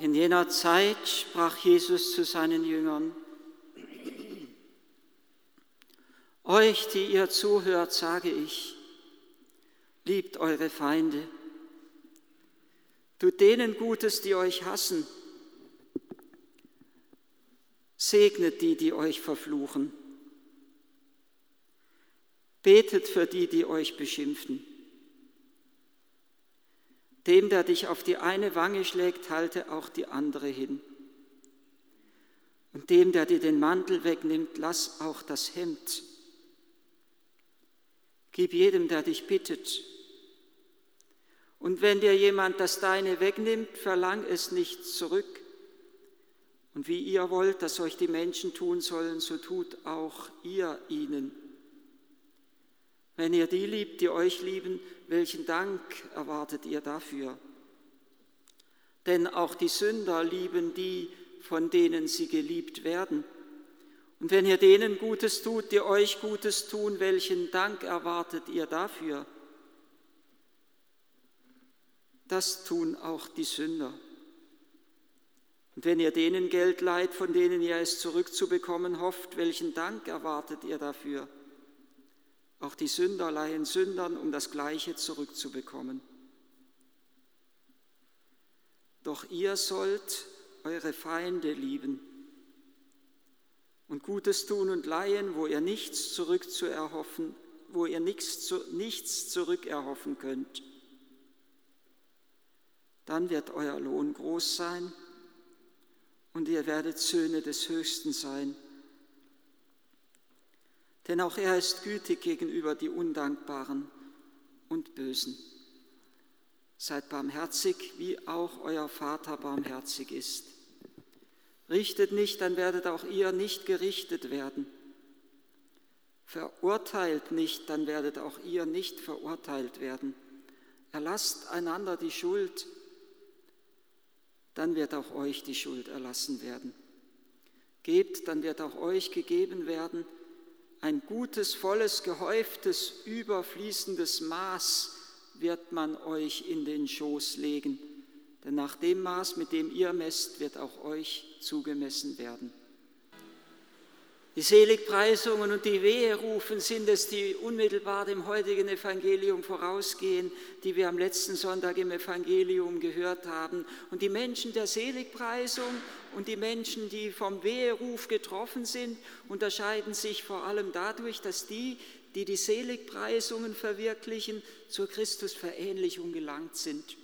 In jener Zeit sprach Jesus zu seinen Jüngern, Euch, die ihr zuhört, sage ich, liebt eure Feinde, tut denen Gutes, die euch hassen, segnet die, die euch verfluchen, betet für die, die euch beschimpfen. Dem, der dich auf die eine Wange schlägt, halte auch die andere hin. Und dem, der dir den Mantel wegnimmt, lass auch das Hemd. Gib jedem, der dich bittet. Und wenn dir jemand das Deine wegnimmt, verlang es nicht zurück. Und wie ihr wollt, dass euch die Menschen tun sollen, so tut auch ihr ihnen. Wenn ihr die liebt, die euch lieben, welchen Dank erwartet ihr dafür? Denn auch die Sünder lieben die, von denen sie geliebt werden. Und wenn ihr denen Gutes tut, die euch Gutes tun, welchen Dank erwartet ihr dafür? Das tun auch die Sünder. Und wenn ihr denen Geld leiht, von denen ihr es zurückzubekommen hofft, welchen Dank erwartet ihr dafür? Auch die Sünder leihen Sündern, um das Gleiche zurückzubekommen. Doch ihr sollt eure Feinde lieben und Gutes tun und leihen, wo ihr nichts zurückzuerhoffen, wo ihr nichts, nichts zurückerhoffen könnt. Dann wird euer Lohn groß sein und ihr werdet Söhne des Höchsten sein denn auch er ist gütig gegenüber die Undankbaren und Bösen. Seid barmherzig, wie auch euer Vater barmherzig ist. Richtet nicht, dann werdet auch ihr nicht gerichtet werden. Verurteilt nicht, dann werdet auch ihr nicht verurteilt werden. Erlasst einander die Schuld, dann wird auch euch die Schuld erlassen werden. Gebt, dann wird auch euch gegeben werden ein gutes, volles, gehäuftes, überfließendes Maß wird man euch in den Schoß legen, denn nach dem Maß, mit dem ihr messt, wird auch euch zugemessen werden. Die Seligpreisungen und die Weherufen sind es, die unmittelbar dem heutigen Evangelium vorausgehen, die wir am letzten Sonntag im Evangelium gehört haben. Und die Menschen der Seligpreisung und die Menschen, die vom Weheruf getroffen sind, unterscheiden sich vor allem dadurch, dass die, die die Seligpreisungen verwirklichen, zur Christusverähnlichung gelangt sind.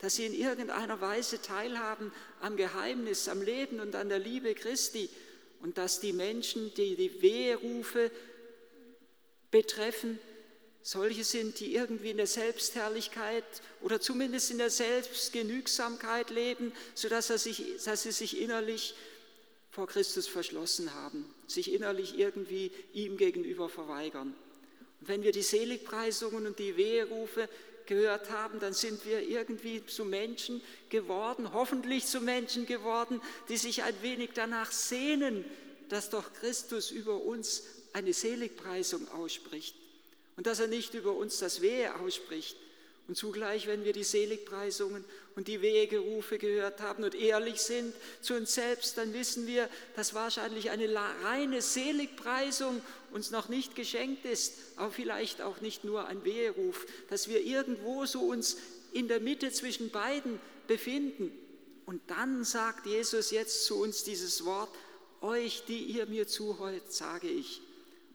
Dass sie in irgendeiner Weise teilhaben am Geheimnis, am Leben und an der Liebe Christi und dass die Menschen, die die Weherufe betreffen, solche sind, die irgendwie in der Selbstherrlichkeit oder zumindest in der Selbstgenügsamkeit leben, sodass er sich, dass sie sich innerlich vor Christus verschlossen haben, sich innerlich irgendwie ihm gegenüber verweigern. Und wenn wir die Seligpreisungen und die Weherufe gehört haben, dann sind wir irgendwie zu Menschen geworden, hoffentlich zu Menschen geworden, die sich ein wenig danach sehnen, dass doch Christus über uns eine Seligpreisung ausspricht und dass er nicht über uns das Wehe ausspricht. Und zugleich, wenn wir die Seligpreisungen und die Wehegerufe gehört haben und ehrlich sind zu uns selbst, dann wissen wir, dass wahrscheinlich eine reine Seligpreisung uns noch nicht geschenkt ist, aber vielleicht auch nicht nur ein Weheruf, dass wir irgendwo so uns in der Mitte zwischen beiden befinden. Und dann sagt Jesus jetzt zu uns dieses Wort, euch, die ihr mir zuhört, sage ich,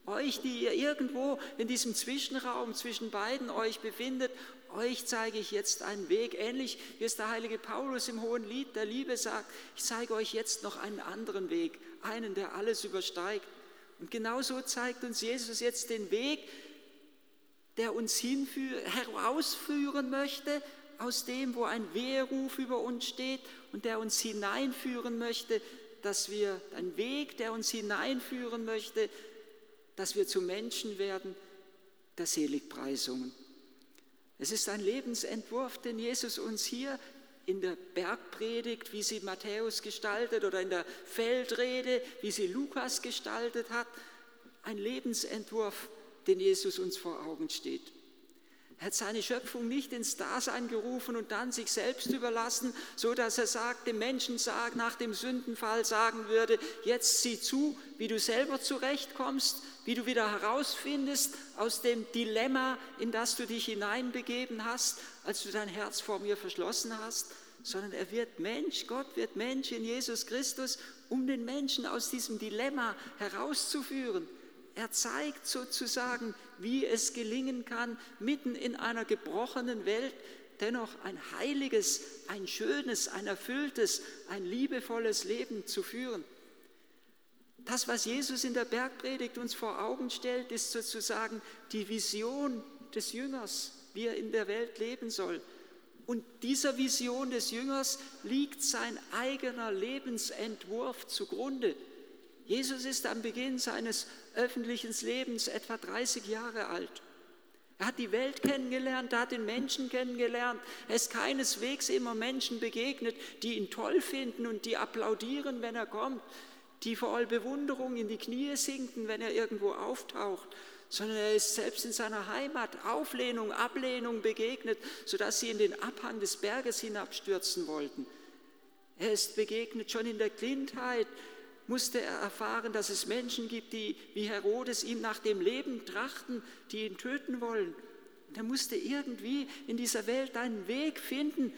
euch, die ihr irgendwo in diesem Zwischenraum zwischen beiden euch befindet, euch zeige ich jetzt einen Weg, ähnlich wie es der heilige Paulus im Hohen Lied der Liebe sagt, ich zeige euch jetzt noch einen anderen Weg, einen, der alles übersteigt. Und genauso zeigt uns Jesus jetzt den Weg, der uns hinführ, herausführen möchte aus dem, wo ein Wehruf über uns steht und der uns hineinführen möchte, dass wir, ein Weg, der uns hineinführen möchte, dass wir zu Menschen werden der Seligpreisungen. Es ist ein Lebensentwurf, den Jesus uns hier in der Bergpredigt, wie sie Matthäus gestaltet, oder in der Feldrede, wie sie Lukas gestaltet hat, ein Lebensentwurf, den Jesus uns vor Augen steht. Er hat seine Schöpfung nicht ins Dasein gerufen und dann sich selbst überlassen, so dass er sagt, dem Menschen sagt, nach dem Sündenfall sagen würde, jetzt sieh zu, wie du selber zurechtkommst, wie du wieder herausfindest aus dem Dilemma, in das du dich hineinbegeben hast, als du dein Herz vor mir verschlossen hast, sondern er wird Mensch, Gott wird Mensch in Jesus Christus, um den Menschen aus diesem Dilemma herauszuführen. Er zeigt sozusagen, wie es gelingen kann, mitten in einer gebrochenen Welt dennoch ein heiliges, ein schönes, ein erfülltes, ein liebevolles Leben zu führen. Das, was Jesus in der Bergpredigt uns vor Augen stellt, ist sozusagen die Vision des Jüngers, wie er in der Welt leben soll. Und dieser Vision des Jüngers liegt sein eigener Lebensentwurf zugrunde. Jesus ist am Beginn seines öffentlichen Lebens etwa 30 Jahre alt. Er hat die Welt kennengelernt, er hat den Menschen kennengelernt. Er ist keineswegs immer Menschen begegnet, die ihn toll finden und die applaudieren, wenn er kommt, die voll Bewunderung in die Knie sinken, wenn er irgendwo auftaucht, sondern er ist selbst in seiner Heimat Auflehnung, Ablehnung begegnet, sodass sie in den Abhang des Berges hinabstürzen wollten. Er ist begegnet schon in der Kindheit, musste er erfahren, dass es Menschen gibt, die wie Herodes ihm nach dem Leben trachten, die ihn töten wollen. Und er musste irgendwie in dieser Welt einen Weg finden,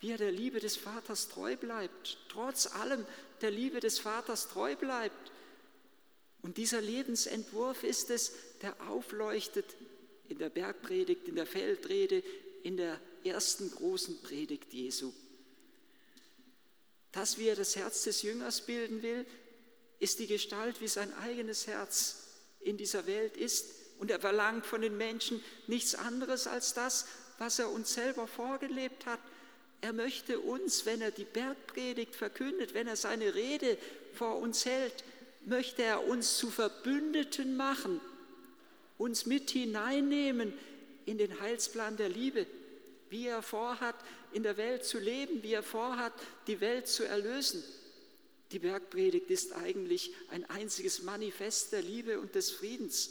wie er der Liebe des Vaters treu bleibt, trotz allem der Liebe des Vaters treu bleibt. Und dieser Lebensentwurf ist es, der aufleuchtet in der Bergpredigt, in der Feldrede, in der ersten großen Predigt Jesu. Das, wie er das Herz des Jüngers bilden will, ist die Gestalt, wie sein eigenes Herz in dieser Welt ist. Und er verlangt von den Menschen nichts anderes als das, was er uns selber vorgelebt hat. Er möchte uns, wenn er die Bergpredigt verkündet, wenn er seine Rede vor uns hält, möchte er uns zu Verbündeten machen, uns mit hineinnehmen in den Heilsplan der Liebe, wie er vorhat, in der Welt zu leben, wie er vorhat, die Welt zu erlösen. Die Bergpredigt ist eigentlich ein einziges Manifest der Liebe und des Friedens.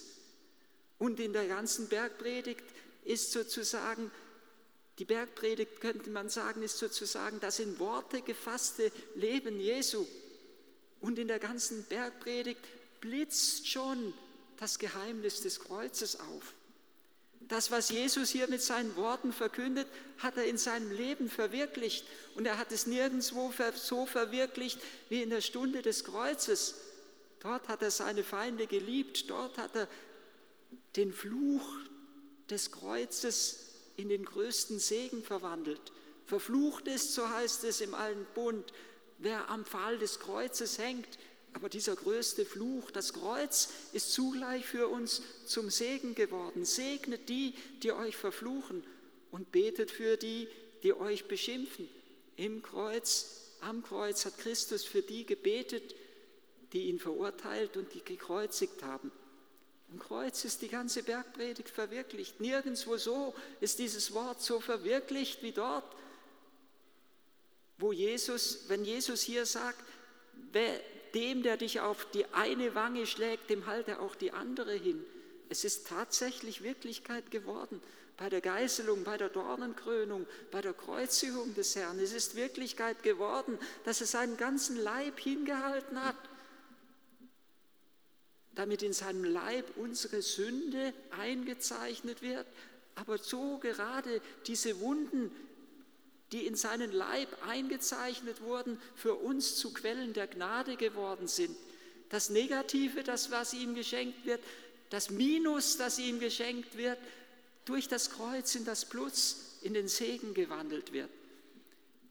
Und in der ganzen Bergpredigt ist sozusagen, die Bergpredigt könnte man sagen, ist sozusagen das in Worte gefasste Leben Jesu. Und in der ganzen Bergpredigt blitzt schon das Geheimnis des Kreuzes auf. Das, was Jesus hier mit seinen Worten verkündet, hat er in seinem Leben verwirklicht. Und er hat es nirgendwo so verwirklicht wie in der Stunde des Kreuzes. Dort hat er seine Feinde geliebt. Dort hat er den Fluch des Kreuzes in den größten Segen verwandelt. Verflucht ist, so heißt es im Alten Bund, wer am Pfahl des Kreuzes hängt. Aber dieser größte Fluch, das Kreuz, ist zugleich für uns zum Segen geworden. Segnet die, die euch verfluchen und betet für die, die euch beschimpfen. Im Kreuz, am Kreuz hat Christus für die gebetet, die ihn verurteilt und die gekreuzigt haben. Im Kreuz ist die ganze Bergpredigt verwirklicht. Nirgendwo so ist dieses Wort so verwirklicht wie dort, wo Jesus, wenn Jesus hier sagt, wer, dem, der dich auf die eine Wange schlägt, dem halte auch die andere hin. Es ist tatsächlich Wirklichkeit geworden bei der Geißelung, bei der Dornenkrönung, bei der Kreuzigung des Herrn. Es ist Wirklichkeit geworden, dass er seinen ganzen Leib hingehalten hat, damit in seinem Leib unsere Sünde eingezeichnet wird, aber so gerade diese Wunden, die in seinen Leib eingezeichnet wurden, für uns zu Quellen der Gnade geworden sind. Das Negative, das was ihm geschenkt wird, das Minus, das ihm geschenkt wird, durch das Kreuz in das Plus, in den Segen gewandelt wird.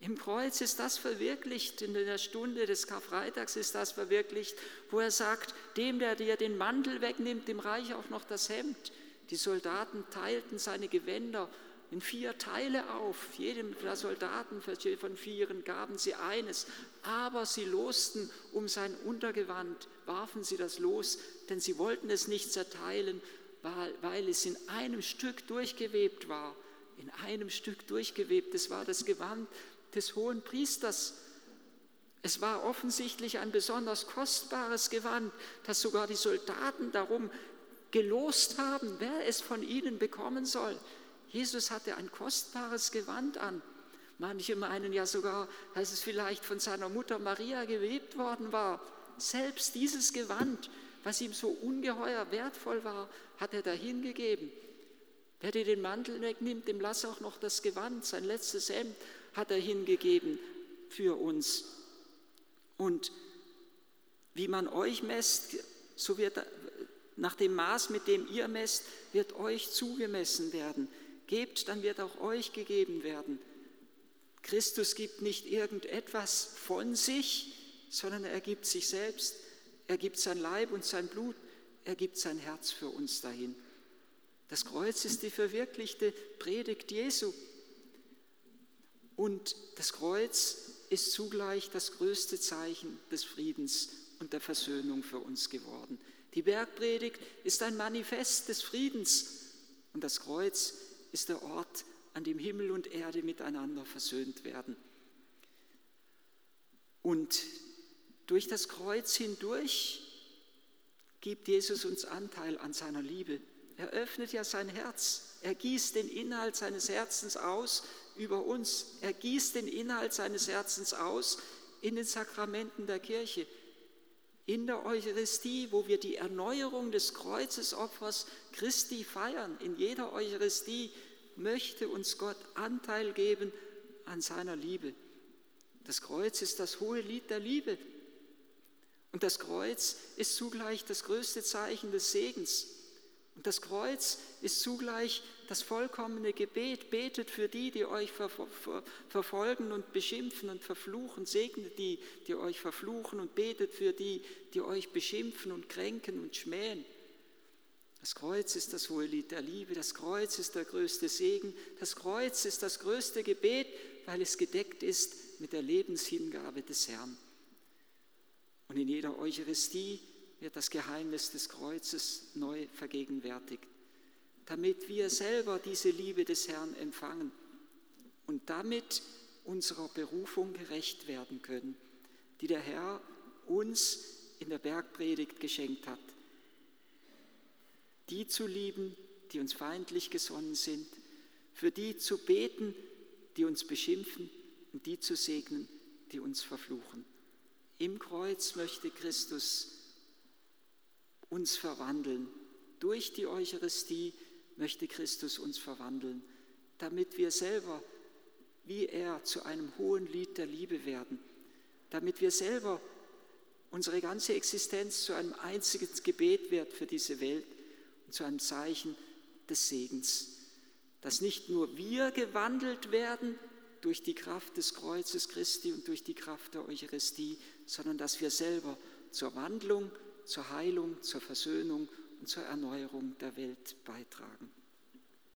Im Kreuz ist das verwirklicht, in der Stunde des Karfreitags ist das verwirklicht, wo er sagt, dem, der dir den Mantel wegnimmt, dem reich auch noch das Hemd. Die Soldaten teilten seine Gewänder in vier Teile auf. Jedem der Soldaten von vieren gaben sie eines, aber sie losten um sein Untergewand, warfen sie das los, denn sie wollten es nicht zerteilen, weil, es in einem Stück durchgewebt war. In einem Stück durchgewebt. Es war das Gewand des hohen Priesters. Es war offensichtlich ein besonders kostbares Gewand, das sogar die Soldaten darum gelost haben, wer es von ihnen bekommen soll. Jesus hatte ein kostbares Gewand an. Manche meinen ja sogar, dass es vielleicht von seiner Mutter Maria gewebt worden war. Selbst dieses Gewand, was ihm so ungeheuer wertvoll war, hat er dahingegeben. Wer dir den Mantel wegnimmt, dem lass auch noch das Gewand, sein letztes Hemd hat er hingegeben für uns. Und wie man euch messt, so wird nach dem Maß, mit dem ihr messt, wird euch zugemessen werden. Gebt, dann wird auch euch gegeben werden. Christus gibt nicht irgendetwas von sich, sondern er gibt sich selbst. Er gibt sein Leib und sein Blut. Er gibt sein Herz für uns dahin. Das Kreuz ist die verwirklichte Predigt Jesu. Und das Kreuz ist zugleich das größte Zeichen des Friedens und der Versöhnung für uns geworden. Die Bergpredigt ist ein Manifest des Friedens und das Kreuz ist der Ort, an dem Himmel und Erde miteinander versöhnt werden. Und durch das Kreuz hindurch gibt Jesus uns Anteil an seiner Liebe. Er öffnet ja sein Herz. Er gießt den Inhalt seines Herzens aus über uns. Er gießt den Inhalt seines Herzens aus in den Sakramenten der Kirche in der Eucharistie, wo wir die Erneuerung des Kreuzesopfers Christi feiern, in jeder Eucharistie möchte uns Gott Anteil geben an seiner Liebe. Das Kreuz ist das hohe Lied der Liebe. Und das Kreuz ist zugleich das größte Zeichen des Segens. Und das Kreuz ist zugleich das vollkommene Gebet. Betet für die, die euch ver ver verfolgen und beschimpfen und verfluchen. Segnet die, die euch verfluchen und betet für die, die euch beschimpfen und kränken und schmähen. Das Kreuz ist das hohe Lied der Liebe, das Kreuz ist der größte Segen, das Kreuz ist das größte Gebet, weil es gedeckt ist mit der Lebenshingabe des Herrn. Und in jeder Eucharistie wird das Geheimnis des Kreuzes neu vergegenwärtigt, damit wir selber diese Liebe des Herrn empfangen und damit unserer Berufung gerecht werden können, die der Herr uns in der Bergpredigt geschenkt hat. Die zu lieben, die uns feindlich gesonnen sind, für die zu beten, die uns beschimpfen und die zu segnen, die uns verfluchen. Im Kreuz möchte Christus uns verwandeln. Durch die Eucharistie möchte Christus uns verwandeln, damit wir selber wie er zu einem hohen Lied der Liebe werden, damit wir selber unsere ganze Existenz zu einem einzigen Gebet wird für diese Welt und zu einem Zeichen des Segens, dass nicht nur wir gewandelt werden durch die Kraft des Kreuzes Christi und durch die Kraft der Eucharistie, sondern dass wir selber zur Wandlung zur Heilung, zur Versöhnung zur Erneuerung der Welt beitragen.